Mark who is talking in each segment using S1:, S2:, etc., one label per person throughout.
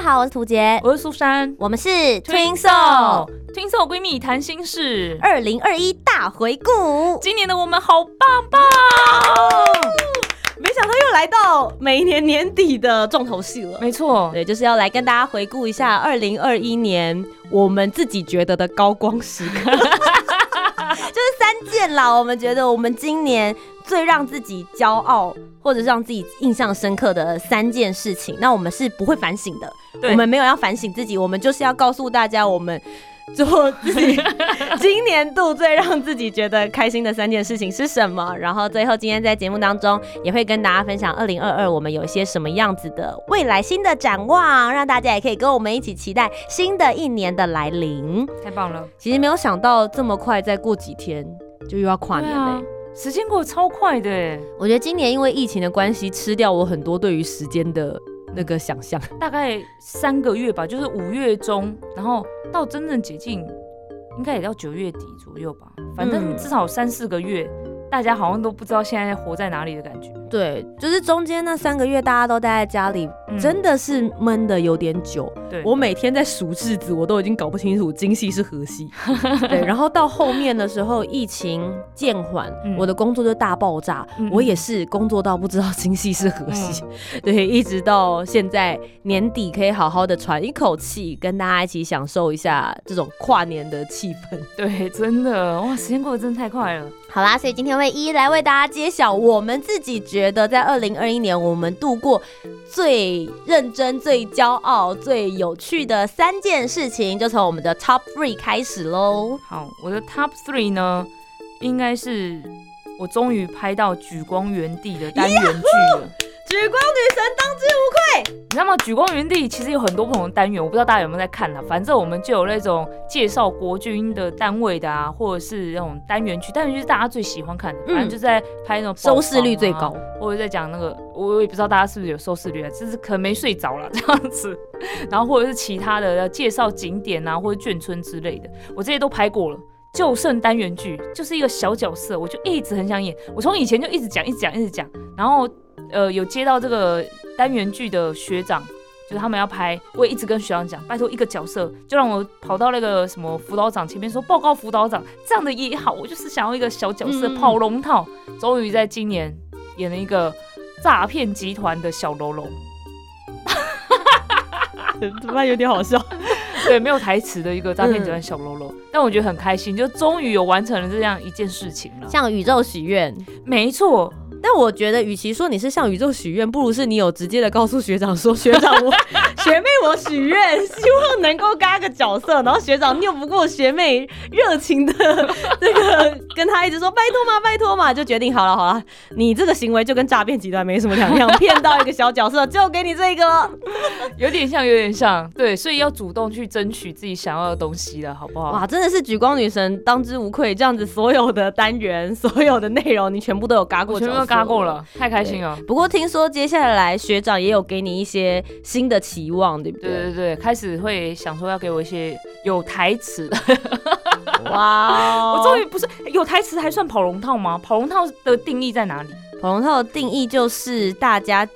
S1: 家好，我是涂杰，
S2: 我是苏珊，
S1: 我们是 Twin Soul。
S2: 听说闺蜜谈心事，
S1: 二零二一大回顾，
S2: 今年的我们好棒棒！
S1: 没想到又来到每一年年底的重头戏了。
S2: 没错，
S1: 对，就是要来跟大家回顾一下二零二一年我们自己觉得的高光时刻，就是三件啦。我们觉得我们今年最让自己骄傲，或者是让自己印象深刻的三件事情，那我们是不会反省的。我们没有要反省自己，我们就是要告诉大家我们。做自己今年度最让自己觉得开心的三件事情是什么？然后最后今天在节目当中也会跟大家分享二零二二我们有一些什么样子的未来新的展望，让大家也可以跟我们一起期待新的一年的来临。
S2: 太棒了！
S1: 其实没有想到这么快，再过几天就又要跨年了，
S2: 时间过得超快的。
S1: 我觉得今年因为疫情的关系，吃掉我很多对于时间的。那个想象
S2: 大概三个月吧，就是五月中，然后到真正解禁，应该也到九月底左右吧，反正至少三四个月。大家好像都不知道现在活在哪里的感觉。
S1: 对，就是中间那三个月大家都待在家里，真的是闷的有点久。
S2: 对，
S1: 我每天在数日子，我都已经搞不清楚今夕是何夕。对，然后到后面的时候，疫情渐缓，我的工作就大爆炸，我也是工作到不知道今夕是何夕。对，一直到现在年底可以好好的喘一口气，跟大家一起享受一下这种跨年的气氛。
S2: 对，真的哇，时间过得真的太快了。
S1: 好啦，所以今天会一一来为大家揭晓我们自己觉得在二零二一年我们度过最认真、最骄傲、最有趣的三件事情，就从我们的 Top Three 开始喽。
S2: 好，我的 Top Three 呢，应该是我终于拍到《举光原地》的单元剧了。
S1: 举光女神当之无愧，
S2: 你知道吗？举光原地其实有很多不同的单元，我不知道大家有没有在看呢。反正我们就有那种介绍国军的单位的啊，或者是那种单元剧，单元剧是大家最喜欢看的。反正就在拍那种
S1: 收视率最高，
S2: 或者在讲那个，我也不知道大家是不是有收视率啊，就是可能没睡着了这样子。然后或者是其他的介绍景点啊，或者眷村之类的，我这些都拍过了。就剩单元剧，就是一个小角色，我就一直很想演。我从以前就一直讲，一直讲，一直讲，然后。呃，有接到这个单元剧的学长，就是他们要拍，我也一直跟学长讲，拜托一个角色，就让我跑到那个什么辅导长前面说报告辅导长，这样的也好，我就是想要一个小角色跑龙套。终于在今年演了一个诈骗集团的小喽啰，
S1: 怎么有点好笑？
S2: 对，没有台词的一个诈骗集团小喽啰，但我觉得很开心，就终于有完成了这样一件事情了，
S1: 向宇宙许愿，
S2: 没错。
S1: 但我觉得，与其说你是向宇宙许愿，不如是你有直接的告诉学长说：“学长，我学妹我许愿，希望能够嘎个角色。”然后学长拗不过学妹热情的这个，跟他一直说：“拜托嘛，拜托嘛。”就决定好了，好了，你这个行为就跟诈骗集团没什么两样，骗到一个小角色就给你这个，
S2: 有点像，有点像，对，所以要主动去争取自己想要的东西了，好不好？
S1: 哇，真的是举光女神当之无愧，这样子所有的单元、所有的内容，你全部都有嘎过。
S2: 全部都嘎过了，太开心了。
S1: 不过听说接下来学长也有给你一些新的期望，对不对？
S2: 对对对，开始会想说要给我一些有台词的。
S1: 哇，
S2: 我终于不是有台词还算跑龙套吗？跑龙套的定义在哪里？
S1: 跑龙套的定义就是大家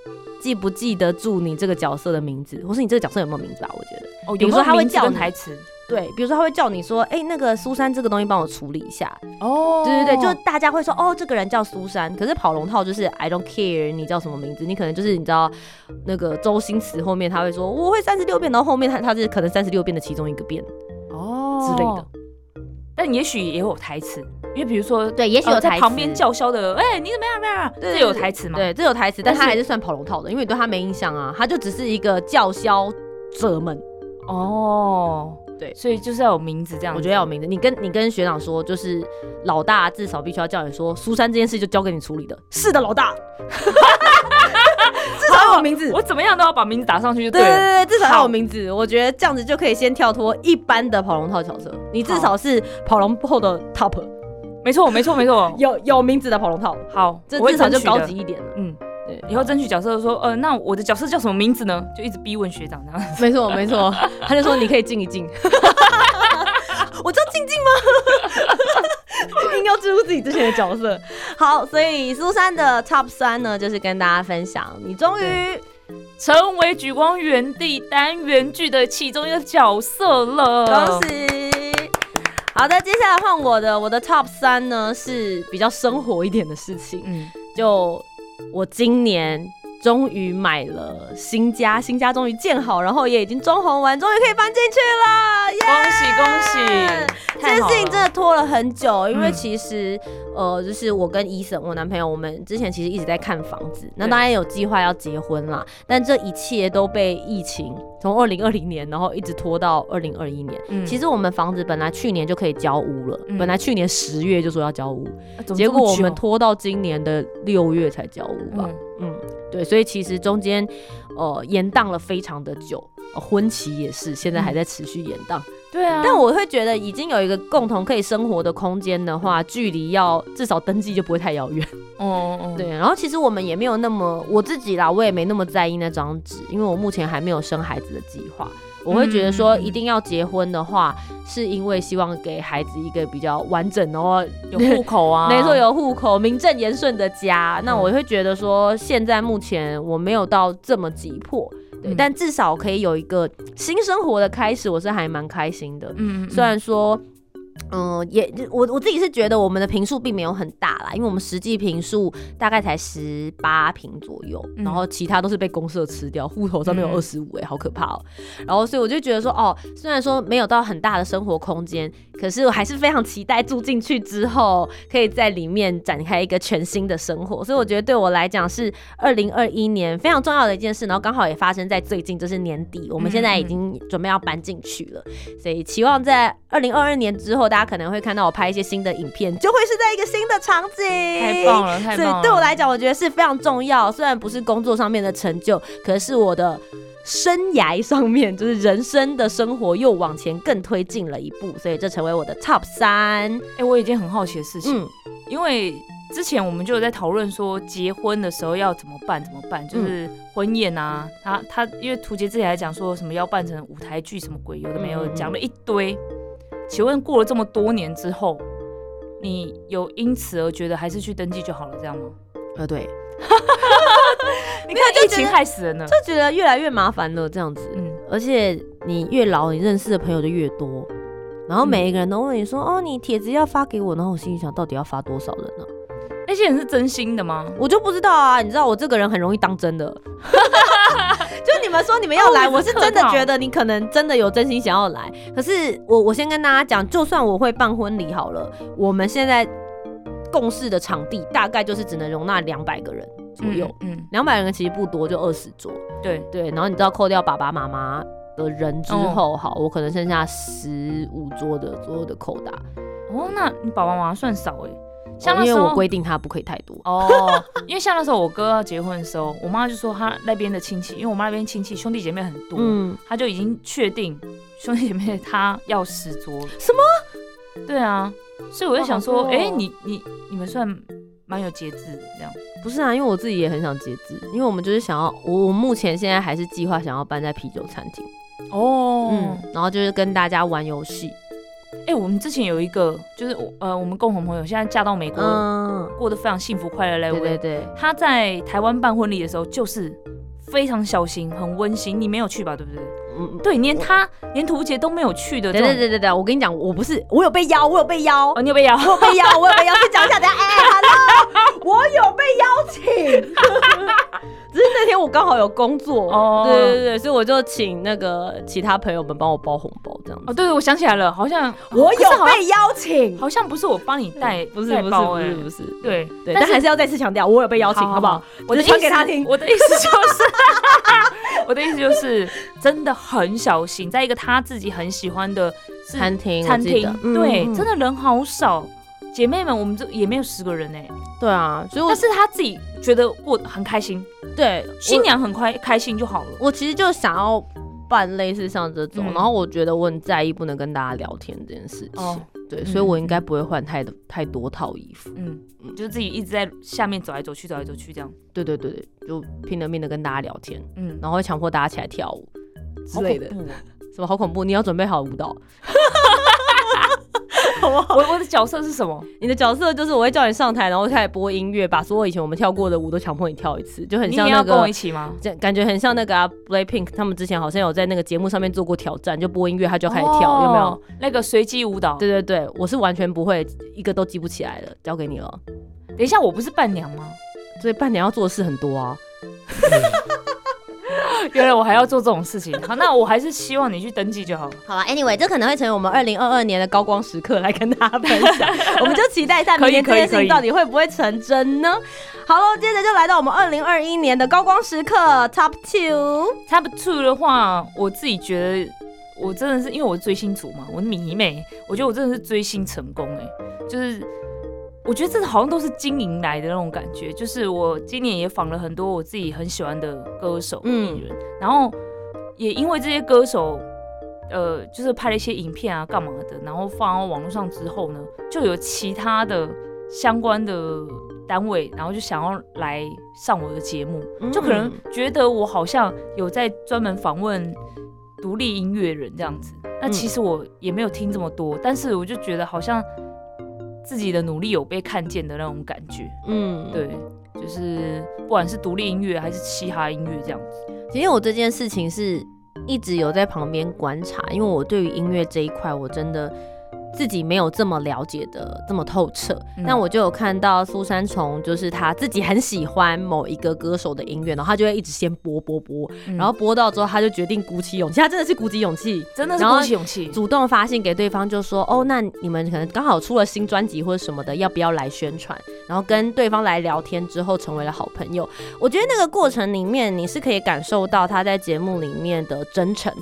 S1: 记不记得住你这个角色的名字，或是你这个角色有没有名字吧？我觉得
S2: 哦，比如说他会叫台词。
S1: 对，比如说他会叫你说，哎，那个苏珊这个东西帮我处理一下。哦，对对对，就大家会说，哦，这个人叫苏珊。可是跑龙套就是 I don't care 你叫什么名字，你可能就是你知道那个周星驰后面他会说我会三十六变，然后后面他他是可能三十六变的其中一个变哦之类的。
S2: 但也许也有台词，因为比如说
S1: 对，也许有
S2: 在旁边叫嚣的，哎，你怎么样？怎么样？这有台词吗？
S1: 对，这有台词，但他还是算跑龙套的，因为你对他没印象啊，他就只是一个叫嚣者们。哦。对，
S2: 所以就是要有名字这样。
S1: 我觉得要有名字。你跟你跟学长说，就是老大至少必须要叫你说苏珊这件事就交给你处理的。是的，老大。至少要有名字。
S2: 我怎么样都要把名字打上去就
S1: 对了
S2: 对对。
S1: 对，至少要有名字。我觉得这样子就可以先跳脱一般的跑龙套角色，你至少是跑龙后的 top，
S2: 没错，没错，没错。
S1: 有有名字的跑龙套，
S2: 好，
S1: 这至少就高级。一点了。
S2: 嗯，
S1: 对，
S2: 以后争取角色说，呃，那我的角色叫什么名字呢？就一直逼问学长这样 子。
S1: 没错没 错，他就说你可以静一静。我叫静静吗？硬要置入自己之前的角色。好，所以苏珊的 top 三呢，就是跟大家分享，你终于
S2: 成为举光原地单元剧的其中一个角色了。
S1: 恭！喜。好的，接下来换我的，我的 top 三呢是比较生活一点的事情。
S2: 嗯，
S1: 就我今年终于买了新家，新家终于建好，然后也已经装潢完，终于可以搬进去了，耶！
S2: 恭喜恭喜！
S1: 这件事情真。的拖了很久，因为
S2: 嗯
S1: 其实、呃，就是我跟医生，我男朋友，我们之前其实一直在看房子，那
S2: 对
S1: 当然有计划要结婚啦，但这一切都被疫情从二零二零年，然后一直拖到二零二一年。
S2: 嗯
S1: 其实我们房子本来去年就可以交屋了，
S2: 嗯
S1: 本来去年十月就说要交屋，结果我们拖到今年的六月才交屋吧。
S2: 嗯
S1: 嗯，对，所以其实中间呃延宕了非常的久，呃婚期也是现在还在持续延宕。
S2: 对啊，
S1: 但我会觉得已经有一个共同可以生活的空间的话，距离要至少登记就不会太遥远。
S2: 哦哦，
S1: 对，然后其实我们也没有那么我自己啦，我也没那么在意那张纸，因为我目前还没有生孩子的计划。我会觉得说，
S2: 嗯
S1: 一定要结婚的话，是因为希望给孩子一个比较完整，的，话
S2: 有户口啊，
S1: 没错，有户口、名正言顺的家。那
S2: 嗯
S1: 我会觉得说，现在目前我没有到这么急迫，但至少可以有一个新生活的开始，我是还蛮开心的。
S2: 嗯，嗯，
S1: 虽然说。嗯，也我我自己是觉得我们的平数并没有很大啦，因为我们实际平数大概才十八平左右，
S2: 嗯
S1: 然后其他都是被公社吃掉，户头上面有
S2: 嗯
S1: 二十五，哎，好可怕哦。然后所以我就觉得说，哦，虽然说没有到很大的生活空间，可是我还是非常期待住进去之后，可以在里面展开一个全新的生活。所以我觉得对我来讲是二零二一年非常重要的一件事，然后刚好也发生在最近，就是年底，我们现在已经准备要搬进去了，所以期望在二零二二年之后，大家可能会看到我拍一些新的影片，就会是在一个新的场景，
S2: 太棒了，太
S1: 所以
S2: 棒了。
S1: 对我来讲，我觉得是非常重要。虽然不是工作上面的成就，可是我的生涯上面，就是人生的生活又往前更推进了一步，所以这成为我的 top 三。
S2: 哎，我有一件很好奇的事情，
S1: 嗯，
S2: 因为之前我们就有在讨论说结婚的时候要怎么办，怎么办，就是婚宴啊，他他因为图杰之前还讲说什么要办成舞台剧什么鬼，有的没有讲了一堆。请问过了这么多年之后，你有因此而觉得还是去登记就好了，这样吗？
S1: 呃，对，
S2: 你看疫情害死人了。
S1: 就觉得越来越麻烦了，这样子。
S2: 嗯，
S1: 而且你越老，你认识的朋友就越多，然后每一个人都问你说：“哦，你帖子要发给我。”然后我心里想，到底要发多少人呢、
S2: 那些人是真心的吗？
S1: 我就不知道啊，你知道我这个人很容易当真的，们说你们要来，
S2: 哦
S1: 我是真的觉得你可能真的有真心想要来。可是我我先跟大家讲，就算我会办婚礼好了，我们现在共事的场地大概就是只能容纳两百个人左右，
S2: 嗯，嗯，
S1: 两百、人其实不多，就二十桌。
S2: 对，
S1: 对，然后你知道扣掉爸爸妈妈的人之后，好，我可能剩下十五桌的左右的扣打，
S2: 哦，那你爸爸妈妈算少哎，像
S1: 哦因为
S2: 那时候
S1: 我规定他不可以太多。
S2: 哦，因为像那时候我哥要结婚的时候，我妈就说他那边的亲戚，因为我妈那边亲戚兄弟姐妹很多，
S1: 嗯，
S2: 他就已经确定兄弟姐妹他要十桌。
S1: 什
S2: 么？对啊，所以我就想说，哎、你你你们算蛮有节制的这样。
S1: 不是啊，因为我自己也很想节制，因为我们就是想要，我我目前现在还是计划想要搬在啤酒餐厅，
S2: 哦
S1: 嗯，然后就是跟大家玩游戏，
S2: 哎、我们之前有一个就是我呃我们共同朋友，现在嫁到美国，
S1: 嗯，
S2: 过得非常幸福快乐嘞
S1: 对对
S2: 位，
S1: 对，
S2: 她在台湾办婚礼的时候就是非常小心，很温馨。你没有去吧？对不对？
S1: 嗯，
S2: 对，连他连图杰都没有去的。
S1: 对对对对对，我跟你讲，我不是，我有被邀，我有被邀，
S2: 哦，你有被邀？
S1: 我有被邀，我有被邀，先讲一下，等一下，哎、h e l l o 我有被邀请，只是那天我刚好有工作，
S2: 哦。
S1: 对对对，所以我就请那个其他朋友们帮我包红包，这样子。
S2: 哦，对对，我想起来了，好像
S1: 我有被邀请，
S2: 好像不是我帮你带，
S1: 不是不是不是不是，
S2: 对
S1: 对，
S2: 但是
S1: 还是要再次强调，我有被邀请，好不好？？
S2: 我的
S1: 只是传给他听。
S2: 我的意思就是，我的意思就是，真的很小心，在一个他自己很喜欢的
S1: 餐厅，
S2: 餐厅对，
S1: 嗯。
S2: 真的人好少，姐妹们，我们这也没有十个人哎、
S1: 对啊，所以我
S2: 但是他自己觉得过很开心，
S1: 对
S2: 新娘很快开心就好了。
S1: 我其实就想要办类似像这种，
S2: 嗯
S1: 然后我觉得我很在意不能跟大家聊天这件事情。
S2: 哦，
S1: 对，
S2: 嗯
S1: 所以我应该不会换太太多套衣服。
S2: 嗯，就自己一直在下面走来走去，走来走去这样。
S1: 对对对对，就拼了命的跟大家聊天，
S2: 嗯，
S1: 然后会强迫大家起来跳舞之类的。什么好恐怖？你要准备好舞蹈。
S2: 我我的角色是什么？
S1: 你的角色就是我会叫你上台，然后开始播音乐，把所有以前我们跳过的舞都强迫你跳一次，就很像那
S2: 你要跟我一起吗？
S1: 这感觉很像那个啊，Blackpink 他们之前好像有在那个节目上面做过挑战，就播音乐他就开始跳，有没有
S2: 哦？那个随机舞蹈？
S1: 对对对，我是完全不会，一个都记不起来了，交给你了。
S2: 等一下，我不是伴娘吗？
S1: 所以伴娘要做的事很多啊。
S2: 原来我还要做这种事情。好，那我还是希望你去登记就好了。
S1: 好了，Anyway，这可能会成为我们二零二二年的高光时刻，来跟大家分享。我们就期待一下明年这件事情到底会不会成真呢？好了，接着就来到我们二零二一年的高光时刻 Top Two。
S2: Top Two 的话，我自己觉得我真的是因为我是追星族嘛，我迷妹，我觉得我真的是追星成功哎、就是我觉得这好像都是经营来的那种感觉。就是我今年也访了很多我自己很喜欢的歌手、
S1: 嗯
S2: 艺人，然后也因为这些歌手。呃，就是拍了一些影片啊，干嘛的，然后放到网络上之后呢，就有其他的相关的单位，然后就想要来上我的节目，就可能觉得我好像有在专门访问独立音乐人这样子。那其实我也没有听这么多，但是我就觉得好像自己的努力有被看见的那种感觉。
S1: 嗯，
S2: 对，就是不管是独立音乐还是嘻哈音乐这样子。
S1: 其实我这件事情是一直有在旁边观察，因为我对于音乐这一块，我真的自己没有这么了解的这么透彻。
S2: 嗯
S1: 那我就有看到苏珊从，就是他自己很喜欢某一个歌手的音乐，然后他就会一直先播播播，
S2: 嗯
S1: 然后播到之后，他就决定鼓起勇气，他真的是鼓起勇气，
S2: 真的是鼓起勇气。
S1: 主动发信给对方，就说哦，那你们可能刚好出了新专辑或者什么的，要不要来宣传？然后跟对方来聊天之后，成为了好朋友。我觉得那个过程里面，你是可以感受到他在节目里面的真诚，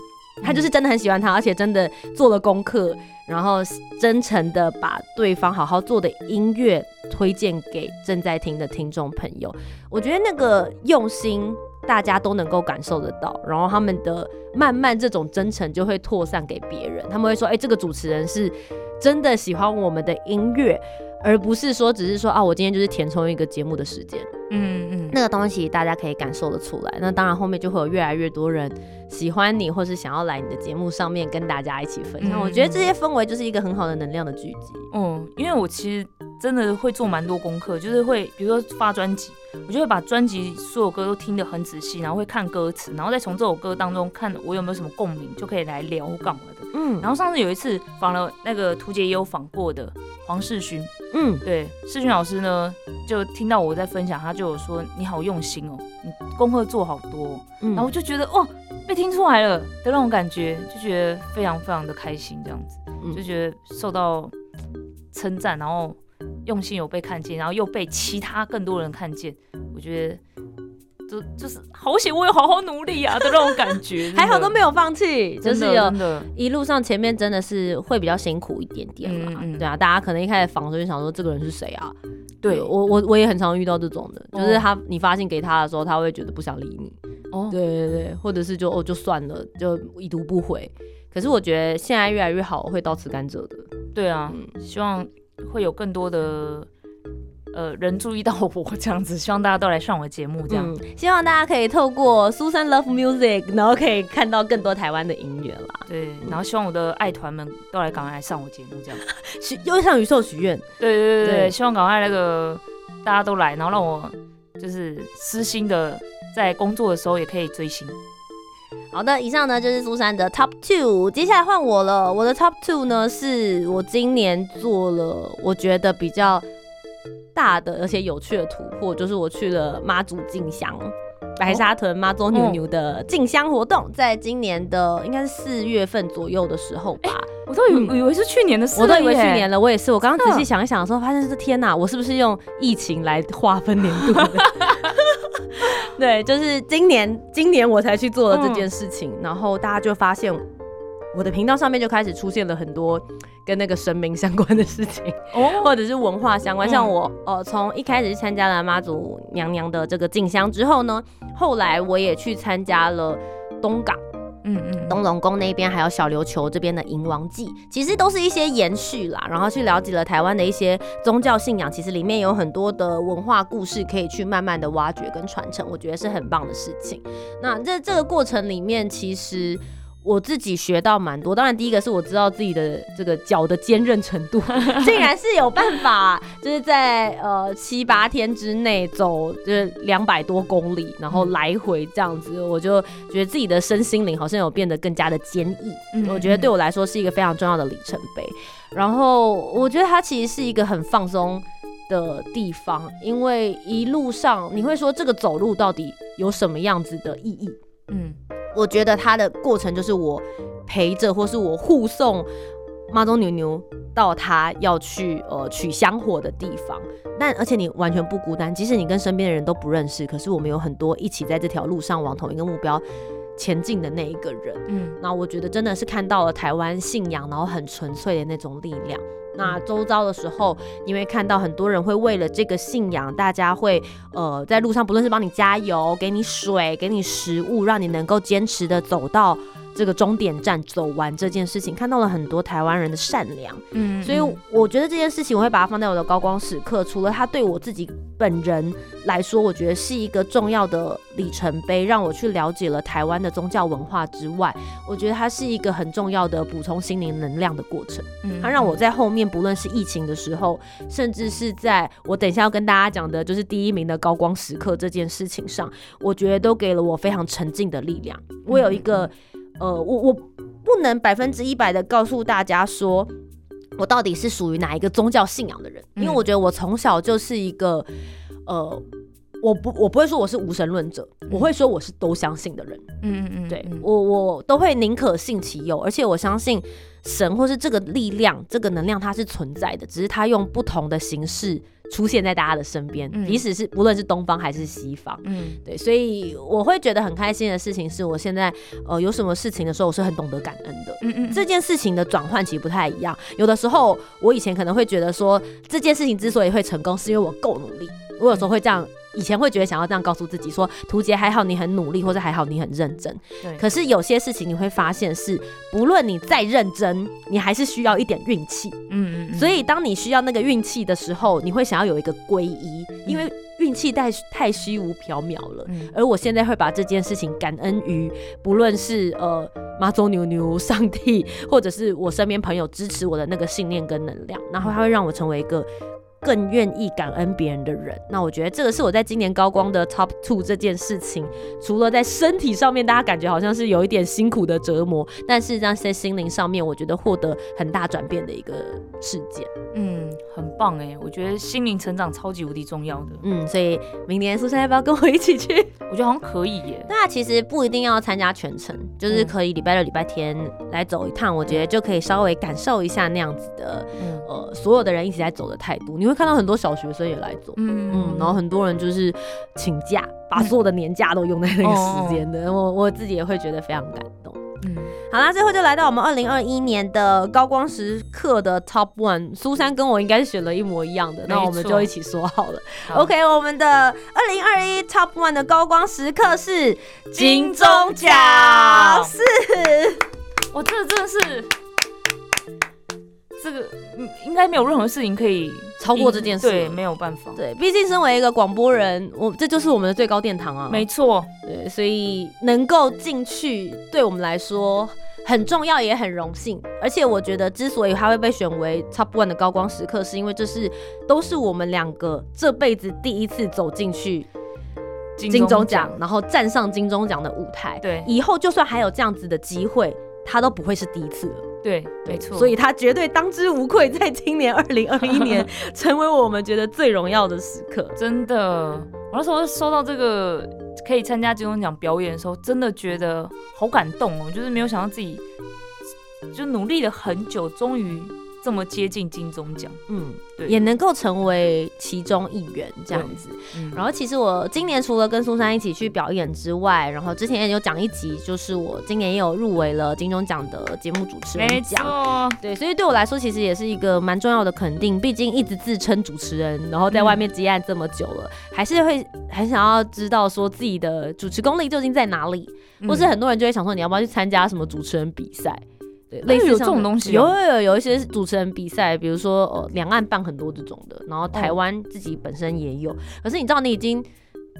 S1: 他就是真的很喜欢他，而且真的做了功课，然后真诚的把对方好好做的音乐推荐给正在听的听众朋友。我觉得那个用心。大家都能够感受得到，然后他们的慢慢这种真诚就会扩散给别人，他们会说，哎、这个主持人是真的喜欢我们的音乐，而不是说只是说啊，我今天就是填充一个节目的时间，
S2: 嗯嗯，
S1: 那个东西大家可以感受得出来。那当然后面就会有越来越多人喜欢你，或是想要来你的节目上面跟大家一起分享。
S2: 嗯
S1: 我觉得这些氛围就是一个很好的能量的聚集。
S2: 嗯，因为我其实真的会做蛮多功课，就是会比如说发专辑，我就会把专辑所有歌都听得很仔细，然后会看歌词，然后再从这首歌当中看我有没有什么共鸣，就可以来聊或干嘛的。
S1: 嗯
S2: 然后上次有一次访了那个图杰也有访过的黄世勋，
S1: 嗯，
S2: 对世勋老师呢，就听到我在分享，他就有说你好用心哦，你功课做好多哦、
S1: 嗯。
S2: 然后我就觉得哦被听出来了。的那种感觉，就觉得非常非常的开心，这样子。
S1: 嗯。
S2: 就觉得受到称赞，然后用心有被看见，然后又被其他更多人看见，我觉得就就是好险，我有好好努力啊的那种感觉，
S1: 还好都没
S2: 有，
S1: 放弃，就
S2: 真的
S1: 是有，一路上前面真的是会比较辛苦一点点
S2: 嘛，
S1: 对啊，大家可能一开始访的时候就想说这个人是谁啊？
S2: 对
S1: 我我我也很常遇到这种的，就是
S2: 哦
S1: 他你发信给他的时候，他会觉得不想理你，
S2: 哦，
S1: 对对对，或者是就哦就算了，就已读不回。可是我觉得现在越来越好，会到此甘蔗的。
S2: 对啊，
S1: 嗯
S2: 希望会有更多的呃人注意到我 这样子，希望大家都来上我的节目这样。
S1: 嗯，希望大家可以透过苏珊 Love Music，然后可以看到更多台湾的音乐啦。
S2: 对，然后希望我的爱团们都来赶快来上我节目，这样。
S1: 许又向宇宙许愿，
S2: 对对对
S1: 对
S2: 对，希望赶快那个大家都来，然后让我就是私心的在工作的时候也可以追星。
S1: 好的，以上呢就是苏珊的 Top Two，接下来换我了。我的 Top Two 呢是我今年做了我觉得比较大的而且有趣的突破，就是我去了妈祖进香。白沙屯妈祖牛牛的进香活动，在今年的应该是四月份左右的时候吧，
S2: 我都以为、
S1: 嗯
S2: 以为是去年的事了
S1: 我都以为去年了，我也是。我刚刚仔细想一想的时候，发现是天哪，我是不是用疫情来划分年度的？对，就是今年，今年我才去做了这件事情，然后大家就发现我的频道上面就开始出现了很多跟那个神明相关的事情，
S2: 哦，
S1: 或者是文化相关。
S2: 嗯
S1: 像我呃，从一开始是参加了妈祖娘娘的这个进香之后呢，后来我也去参加了东港。
S2: 嗯嗯，
S1: 东龙宫那边还有小琉球这边的迎王祭，其实都是一些延续啦，然后去了解了台湾的一些宗教信仰，其实里面有很多的文化故事可以去慢慢的挖掘跟传承，我觉得是很棒的事情。那在这个过程里面，其实。我自己学到蛮多，当然第一个是我知道自己的这个脚的坚韧程度，竟然是有办法，就是在呃七八天之内走就是两百多公里，然后来回这样子，我就觉得自己的身心灵好像有变得更加的坚毅。
S2: 嗯
S1: 我觉得对我来说是一个非常重要的里程碑。然后我觉得它其实是一个很放松的地方，因为一路上你会说这个走路到底有什么样子的意义？
S2: 嗯
S1: 我觉得它的过程就是我陪着或是我护送妈祖牛牛到他要去呃取香火的地方，但而且你完全不孤单，即使你跟身边的人都不认识，可是我们有很多一起在这条路上往同一个目标前进的那一个人。
S2: 嗯
S1: 那我觉得真的是看到了台湾信仰，然后很纯粹的那种力量。那周遭的时候，你会看到很多人会为了这个信仰，大家会呃在路上，不论是帮你加油、给你水、给你食物，让你能够坚持的走到这个终点站走完这件事情，看到了很多台湾人的善良。
S2: 嗯，
S1: 所以我觉得这件事情，我会把它放在我的高光时刻。除了它对我自己本人来说，我觉得是一个重要的里程碑，让我去了解了台湾的宗教文化之外，我觉得它是一个很重要的补充心灵能量的过程。
S2: 嗯
S1: 它让我在后面，不论是疫情的时候，甚至是在我等一下要跟大家讲的，就是第一名的高光时刻这件事情上，我觉得都给了我非常沉静的力量。我有一个，呃，我我不能百分之一百的告诉大家说。我到底是属于哪一个宗教信仰的人？因为
S2: 嗯
S1: 我觉得我从小就是一个，呃，我不我不会说我是无神论者，我会说我是都相信的人。
S2: 嗯嗯嗯，
S1: 对
S2: 嗯
S1: 我，我都会宁可信其有，而且我相信神或是这个力量、这个能量它是存在的，只是它用不同的形式出现在大家的身边，
S2: 嗯
S1: 即使是不论是东方还是西方。
S2: 嗯
S1: 对，所以我会觉得很开心的事情是我现在呃有什么事情的时候，我是很懂得感恩的。
S2: 嗯嗯，
S1: 这件事情的转换其实不太一样。有的时候，我以前可能会觉得说，这件事情之所以会成功，是因为我够努力。我有时候会这样，以前会觉得想要这样告诉自己说，图杰还好你很努力，或者还好你很认真。
S2: 对
S1: 可是有些事情你会发现是，不论你再认真，你还是需要一点运气。
S2: 嗯嗯，
S1: 所以当你需要那个运气的时候，你会想要有一个皈依，因为运气太太虚无缥缈了。
S2: 嗯
S1: 而我现在会把这件事情感恩于，不论是呃妈祖牛牛、上帝，或者是我身边朋友支持我的那个信念跟能量，然后它会让我成为一个更愿意感恩别人的人。那我觉得这个是我在今年高光的 top two 这件事情，除了在身体上面大家感觉好像是有一点辛苦的折磨，但是在在心灵上面，我觉得获得很大转变的一个事件。
S2: 嗯，很棒哎，我觉得心灵成长超级无敌重要的，
S1: 嗯，所以明年苏珊要不要跟我一起去？
S2: 我觉得好像可以耶。
S1: 那其实不一定要参加全程，就是
S2: 嗯
S1: 可以礼拜六、礼拜天来走一趟，我觉得就可以稍微感受一下那样子的，
S2: 嗯
S1: 呃，所有的人一起在走的态度。你会看到很多小学生也来做，嗯，然后很多人就是请假，把所有的年假都用在那个时间的，我我自己也会觉得非常感动。
S2: 嗯。
S1: 好啦，最后就来到我们二零二一年的高光时刻的 Top One，苏珊跟我应该是选了一模一样的，那我们就一起说好了。
S2: 好。
S1: OK，我们的二零二一 Top One 的高光时刻是
S2: 金钟奖。
S1: 是
S2: 我，这个真的是，这个嗯应该没有任何事情可以
S1: 超过这件事
S2: 对，没有办法，
S1: 对，毕竟身为一个广播人，我这就是我们的最高殿堂啊。
S2: 没错，
S1: 对，所以能够进去，对我们来说很重要，也很荣幸。而且我觉得，之所以他会被选为 Top One 的高光时刻，是因为这是都是我们两个这辈子第一次走进去金钟奖，然后站上金钟奖的舞台。
S2: 对
S1: 以后就算还有这样子的机会，他都不会是第一次了。
S2: 对，没错，
S1: 所以他绝对当之无愧，在今年 二零二一年成为我们觉得最荣耀的时刻。
S2: 真的，我那时候收到这个可以参加金钟奖表演的时候，真的觉得好感动哦，就是没有想到自己就努力了很久，终于这么接近金钟奖。
S1: 嗯，
S2: 对
S1: 也能够成为其中一员这样子。
S2: 嗯，
S1: 然后其实我今年除了跟苏珊一起去表演之外，然后之前也有讲一集，就是我今年也有入围了金钟奖的节目主持
S2: 没
S1: 人奖。
S2: 错，
S1: 对，所以对我来说，其实也是一个蛮重要的肯定。毕竟一直自称主持人，然后在外面接案这么久了，还是会很想要知道说自己的主持功力究竟在哪里，或是
S2: 嗯
S1: 很多人就会想说，你要不要去参加什么主持人比赛？类似这
S2: 种东西哦
S1: 有有有有一些主持人比赛，比如说呃两岸办很多这种的，然后台
S2: 哦
S1: 湾自己本身也有。可是你知道，你已经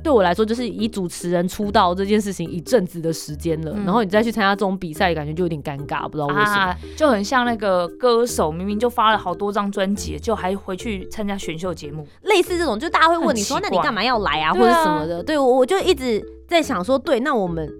S1: 对我来说，就是以主持人出道这件事情一阵子的时间了，
S2: 嗯
S1: 然后你再去参加这种比赛，感觉就有点尴尬，不知道为什么。
S2: 啊，就很像那个歌手，明明就发了好多张专辑，就还回去参加选秀节目。
S1: 类似这种，就大家会问你说，那你干嘛要来啊，或者什么的？对我，我就一直在想说，对，那我们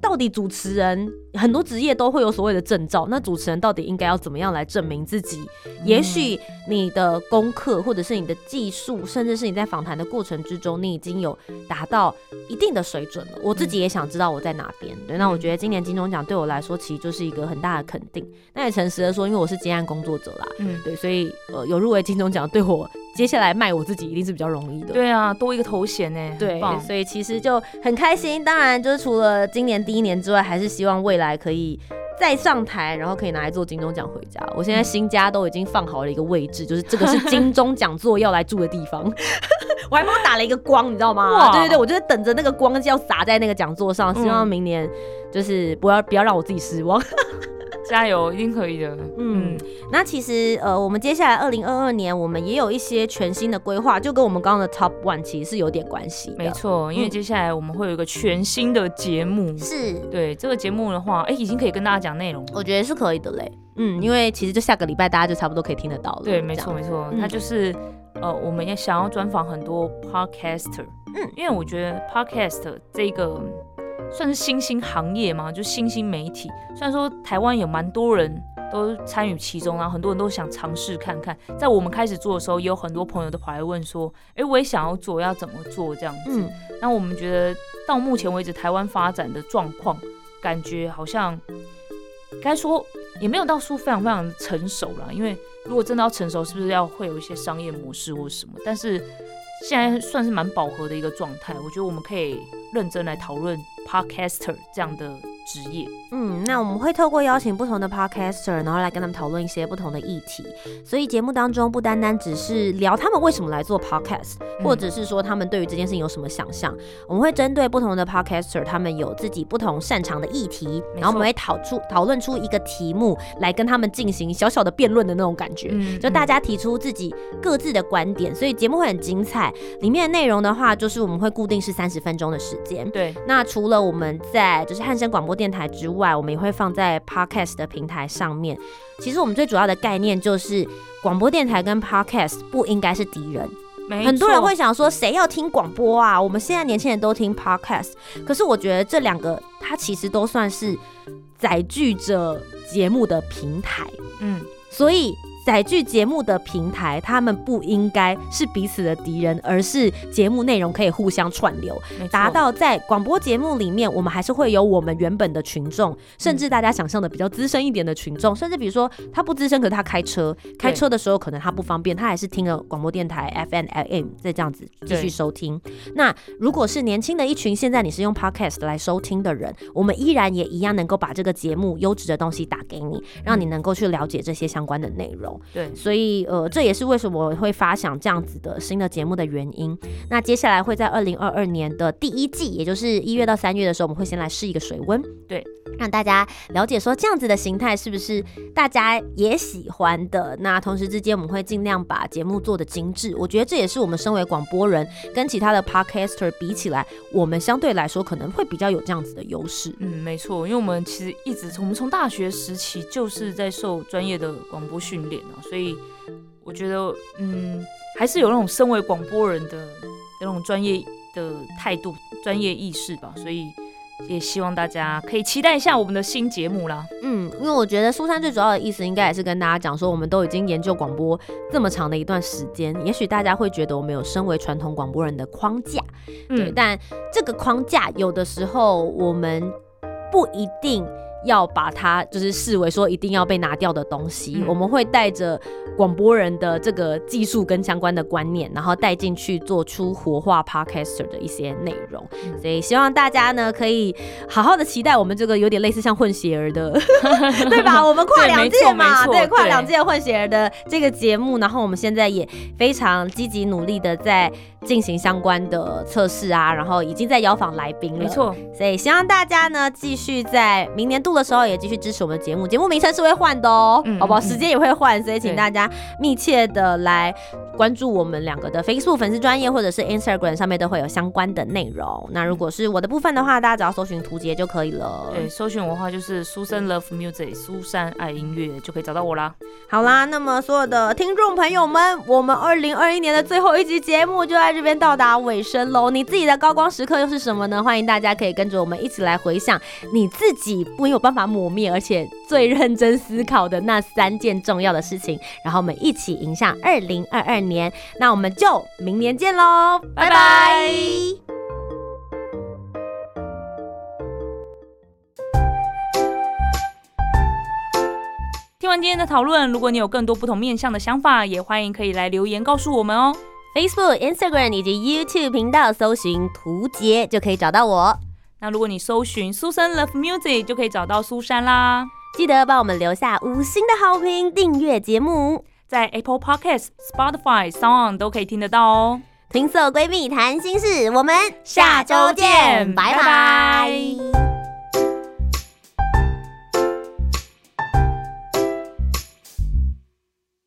S1: 到底主持人很多职业都会有所谓的证照，那主持人到底应该要怎么样来证明自己？也许你的功课，或者是你的技术，甚至是你在访谈的过程之中，你已经有达到一定的水准了。我自己也想知道我在哪边。对，那我觉得今年金钟奖对我来说，其实就是一个很大的肯定。那也诚实的说，因为我是接案工作者啦，
S2: 嗯，
S1: 对，所以呃有入围金钟奖，对我接下来卖我自己一定是比较容易的。
S2: 对啊，多一个头衔呢，很
S1: 对，所以其实就很开心。当然，就是除了今年第一年之外，还是希望未来可以再上台，然后可以拿来做金钟奖回家。我现在新家都已经放好了一个位置，就是这个是金钟讲座要来住的地方。我还帮我打了一个光，你知道吗？
S2: 哇
S1: 对对对，我就是等着那个光要洒在那个讲座上，希望
S2: 嗯
S1: 明年就是不要不要让我自己失望。
S2: 加油，一定可以的。
S1: 嗯
S2: 嗯，
S1: 那其实呃，我们接下来二零二二年，我们也有一些全新的规划，就跟我们刚刚的 Top One 其实是有点关系的。
S2: 没错，因为
S1: 嗯
S2: 接下来我们会有一个全新的节目。
S1: 是
S2: 对这个节目的话，哎，已经可以跟大家讲内容了。
S1: 我觉得是可以的嘞。嗯，因为其实就下个礼拜大家就差不多可以听得到了。
S2: 对，没错没错，
S1: 嗯
S2: 它就是呃，我们也想要专访很多 podcaster，
S1: 嗯
S2: 因为我觉得 podcast 这个算是新兴行业嘛，就新兴媒体。虽然说台湾有蛮多人都参与其中，然后很多人都想尝试看看。在我们开始做的时候，也有很多朋友都跑来问说，哎，我也想要做，要怎么做这样子？
S1: 嗯，
S2: 那我们觉得到目前为止，台湾发展的状况，感觉好像该说也没有到说非常非常成熟了。因为如果真的要成熟，是不是要会有一些商业模式或什么？但是现在算是蛮饱和的一个状态，我觉得我们可以认真来讨论 podcaster 这样的职业。
S1: 嗯，那我们会透过邀请不同的 podcaster，然后来跟他们讨论一些不同的议题。所以节目当中不单单只是聊他们为什么来做 podcast，或者是说他们对于这件事情有什么想象，我们会针对不同的 podcaster，他们有自己不同擅长的议题，然后我们会讨出讨论出一个题目来跟他们进行小小的辩论的那种感觉。
S2: 嗯
S1: 就大家提出自己各自的观点，所以节目会很精彩。里面的内容的话，就是我们会固定是三十分钟的时间。
S2: 对，
S1: 那除了我们在就是汉声广播电台之外，我们也会放在 Podcast 的平台上面。其实我们最主要的概念就是，广播电台跟 Podcast 不应该是敌人。很多人会想说，谁要听广播啊？我们现在年轻人都听 Podcast，可是我觉得这两个它其实都算是载具着节目的平台。
S2: 嗯，
S1: 所以载具节目的平台，他们不应该是彼此的敌人，而是节目内容可以互相串流，达到在广播节目里面，我们还是会有我们原本的群众，甚至大家想象的比较资深一点的群众，甚至比如说他不资深，可是他开车，开车的时候可能他不方便，他还是听了广播电台 FM、AM 再这样子继续收听。那如果是年轻的一群，现在你是用 Podcast 来收听的人，我们依然也一样能够把这个节目优质的东西打给你，让你能够去了解这些相关的内容。
S2: 对，
S1: 所以呃，这也是为什么我会发想这样子的新的节目的原因。那接下来会在二零二二年的第一季，也就是一月到三月的时候，我们会先来试一个水温，
S2: 对，
S1: 让大家了解说这样子的形态是不是大家也喜欢的。那同时之间，我们会尽量把节目做的精致。我觉得这也是我们身为广播人跟其他的 podcaster 比起来，我们相对来说可能会比较有这样子的优势。
S2: 嗯，没错，因为我们其实一直从我们从大学时期就是在受专业的广播训练啊，所以我觉得嗯，还是有那种身为广播人的那种专业的态度、专业意识吧，所以也希望大家可以期待一下我们的新节目啦。
S1: 嗯，因为我觉得苏珊最主要的意思，应该也是跟大家讲说，我们都已经研究广播这么长的一段时间，也许大家会觉得我们有身为传统广播人的框架，对，
S2: 嗯，
S1: 但这个框架有的时候我们不一定要把它就是视为说一定要被拿掉的东西。
S2: 嗯
S1: 我们会带着广播人的这个技术跟相关的观念，然后带进去做出活化 podcaster 的一些内容。
S2: 嗯
S1: 所以希望大家呢可以好好的期待我们这个有点类似像混血儿的，对吧？我们跨两届嘛，对，跨两届混血儿的这个节目，然后我们现在也非常积极努力的在进行相关的测试啊，然后已经在邀访来宾了，
S2: 没。错，
S1: 所以希望大家呢继续在明年度的时候也继续支持我们的节目，节目名称是会换的哦，
S2: 嗯
S1: 好不好？
S2: 嗯
S1: 时间也会换，所以请大家密切的来关注我们两个的 Facebook 粉丝专业或者是 Instagram 上面都会有相关的内容。那如果是我的部分的话，大家只要搜寻图杰就可以了。
S2: 对，搜寻我的话就是苏珊 Love Music，苏珊爱音乐就可以找到我啦。
S1: 好啦，那么所有的听众朋友们，我们二零二一年的最后一集节目就在这边到达尾声喽。你自己的高光时刻又是什么呢？欢迎大家可以跟着我们一起来回想你自己没有办法抹灭，而且最认真思考的那三件重要的事情，然后我们一起迎向二零二二年。那我们就明年见喽，拜
S2: 拜听完今天的讨论，如果你有更多不同面向的想法，也欢迎可以来留言告诉我们哦。
S1: Facebook、Instagram 以及 YouTube 频道搜寻图杰就可以找到我。
S2: 那如果你搜寻苏珊 Love Music，就可以找到苏珊啦。
S1: 记得帮我们留下五星的好评，订阅节目。
S2: 在 Apple Podcast、Spotify、Sound 都可以听得到哦。
S1: 听色闺蜜谈心事，我们
S2: 下周见
S1: 拜
S2: 拜
S1: 拜
S2: 拜